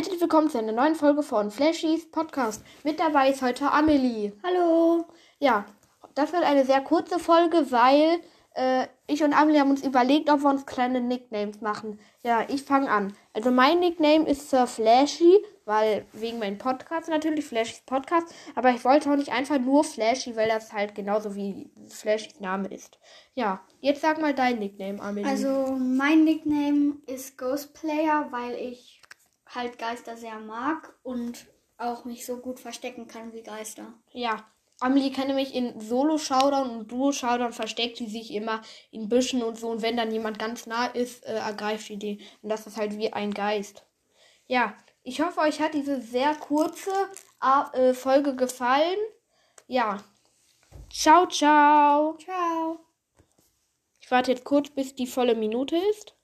Herzlich willkommen zu einer neuen Folge von Flashys Podcast. Mit dabei ist heute Amelie. Hallo. Ja, das wird eine sehr kurze Folge, weil äh, ich und Amelie haben uns überlegt, ob wir uns kleine Nicknames machen. Ja, ich fange an. Also mein Nickname ist Sir Flashy, weil wegen meinem Podcast natürlich, Flashys Podcast. Aber ich wollte auch nicht einfach nur Flashy, weil das halt genauso wie Flashys Name ist. Ja, jetzt sag mal dein Nickname, Amelie. Also mein Nickname ist Ghost Player, weil ich halt Geister sehr mag und auch mich so gut verstecken kann wie Geister. Ja, Amelie kann nämlich in Solo-Showdown und Duo-Showdown versteckt sie sich immer in Büschen und so. Und wenn dann jemand ganz nah ist, äh, ergreift sie den. Und das ist halt wie ein Geist. Ja, ich hoffe, euch hat diese sehr kurze äh, Folge gefallen. Ja. Ciao, ciao. Ciao. Ich warte jetzt kurz, bis die volle Minute ist.